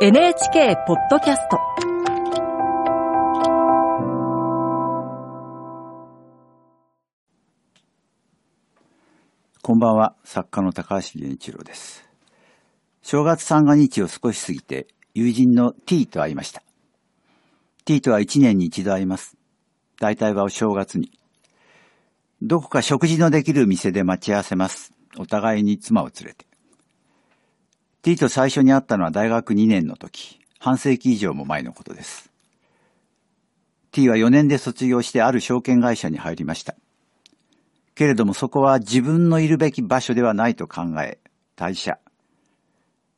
NHK ポッドキャストこんばんは、作家の高橋源一郎です。正月三が日を少し過ぎて、友人の T と会いました。T とは一年に一度会います。大体はお正月に。どこか食事のできる店で待ち合わせます。お互いに妻を連れて。T と最初に会ったのは大学2年の時、半世紀以上も前のことです。T は4年で卒業してある証券会社に入りました。けれどもそこは自分のいるべき場所ではないと考え、退社。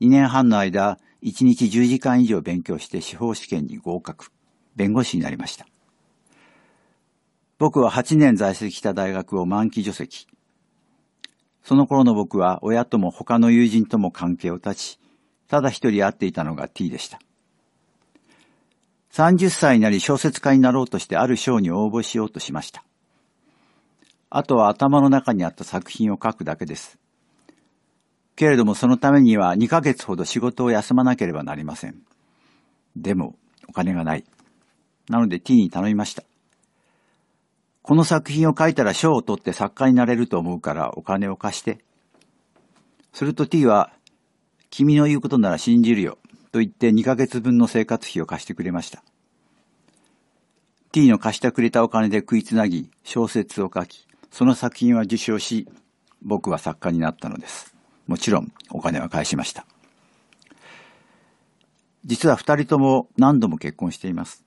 2年半の間、1日10時間以上勉強して司法試験に合格。弁護士になりました。僕は8年在籍した大学を満期除籍。その頃の僕は親とも他の友人とも関係を断ち、ただ一人会っていたのが T でした。30歳になり小説家になろうとしてある賞に応募しようとしました。あとは頭の中にあった作品を書くだけです。けれどもそのためには2ヶ月ほど仕事を休まなければなりません。でもお金がない。なので T に頼みました。この作品を書いたら賞を取って作家になれると思うからお金を貸して。すると T は、君の言うことなら信じるよ。と言って2ヶ月分の生活費を貸してくれました。T の貸してくれたお金で食いつなぎ、小説を書き、その作品は受賞し、僕は作家になったのです。もちろんお金は返しました。実は二人とも何度も結婚しています。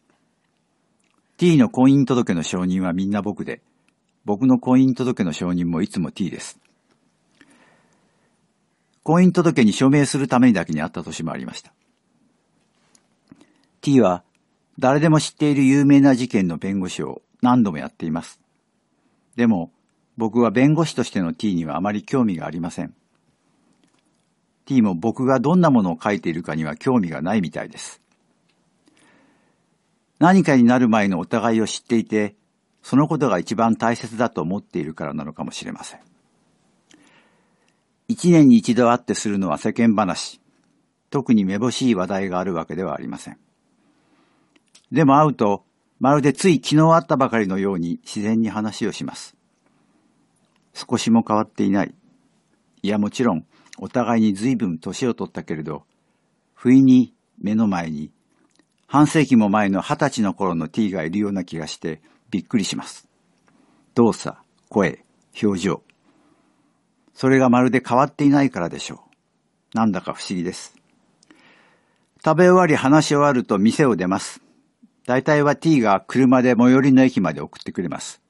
T の婚姻届の承認はみんな僕で、僕の婚姻届の承認もいつも T です。婚姻届に署名するためにだけに会った年もありました。T は誰でも知っている有名な事件の弁護士を何度もやっています。でも僕は弁護士としての T にはあまり興味がありません。T も僕がどんなものを書いているかには興味がないみたいです。何かになる前のお互いを知っていて、そのことが一番大切だと思っているからなのかもしれません。一年に一度会ってするのは世間話。特にめぼしい話題があるわけではありません。でも会うと、まるでつい昨日会ったばかりのように自然に話をします。少しも変わっていない。いやもちろん、お互いに随分年を取ったけれど、不意に目の前に半世紀も前の二十歳の頃の T がいるような気がしてびっくりします。動作、声、表情。それがまるで変わっていないからでしょう。なんだか不思議です。食べ終わり話し終わると店を出ます。大体は T が車で最寄りの駅まで送ってくれます。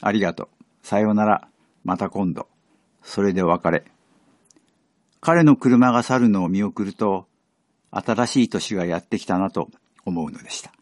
ありがとう。さようなら。また今度。それでお別れ。彼の車が去るのを見送ると、新しい年がやってきたなと思うのでした。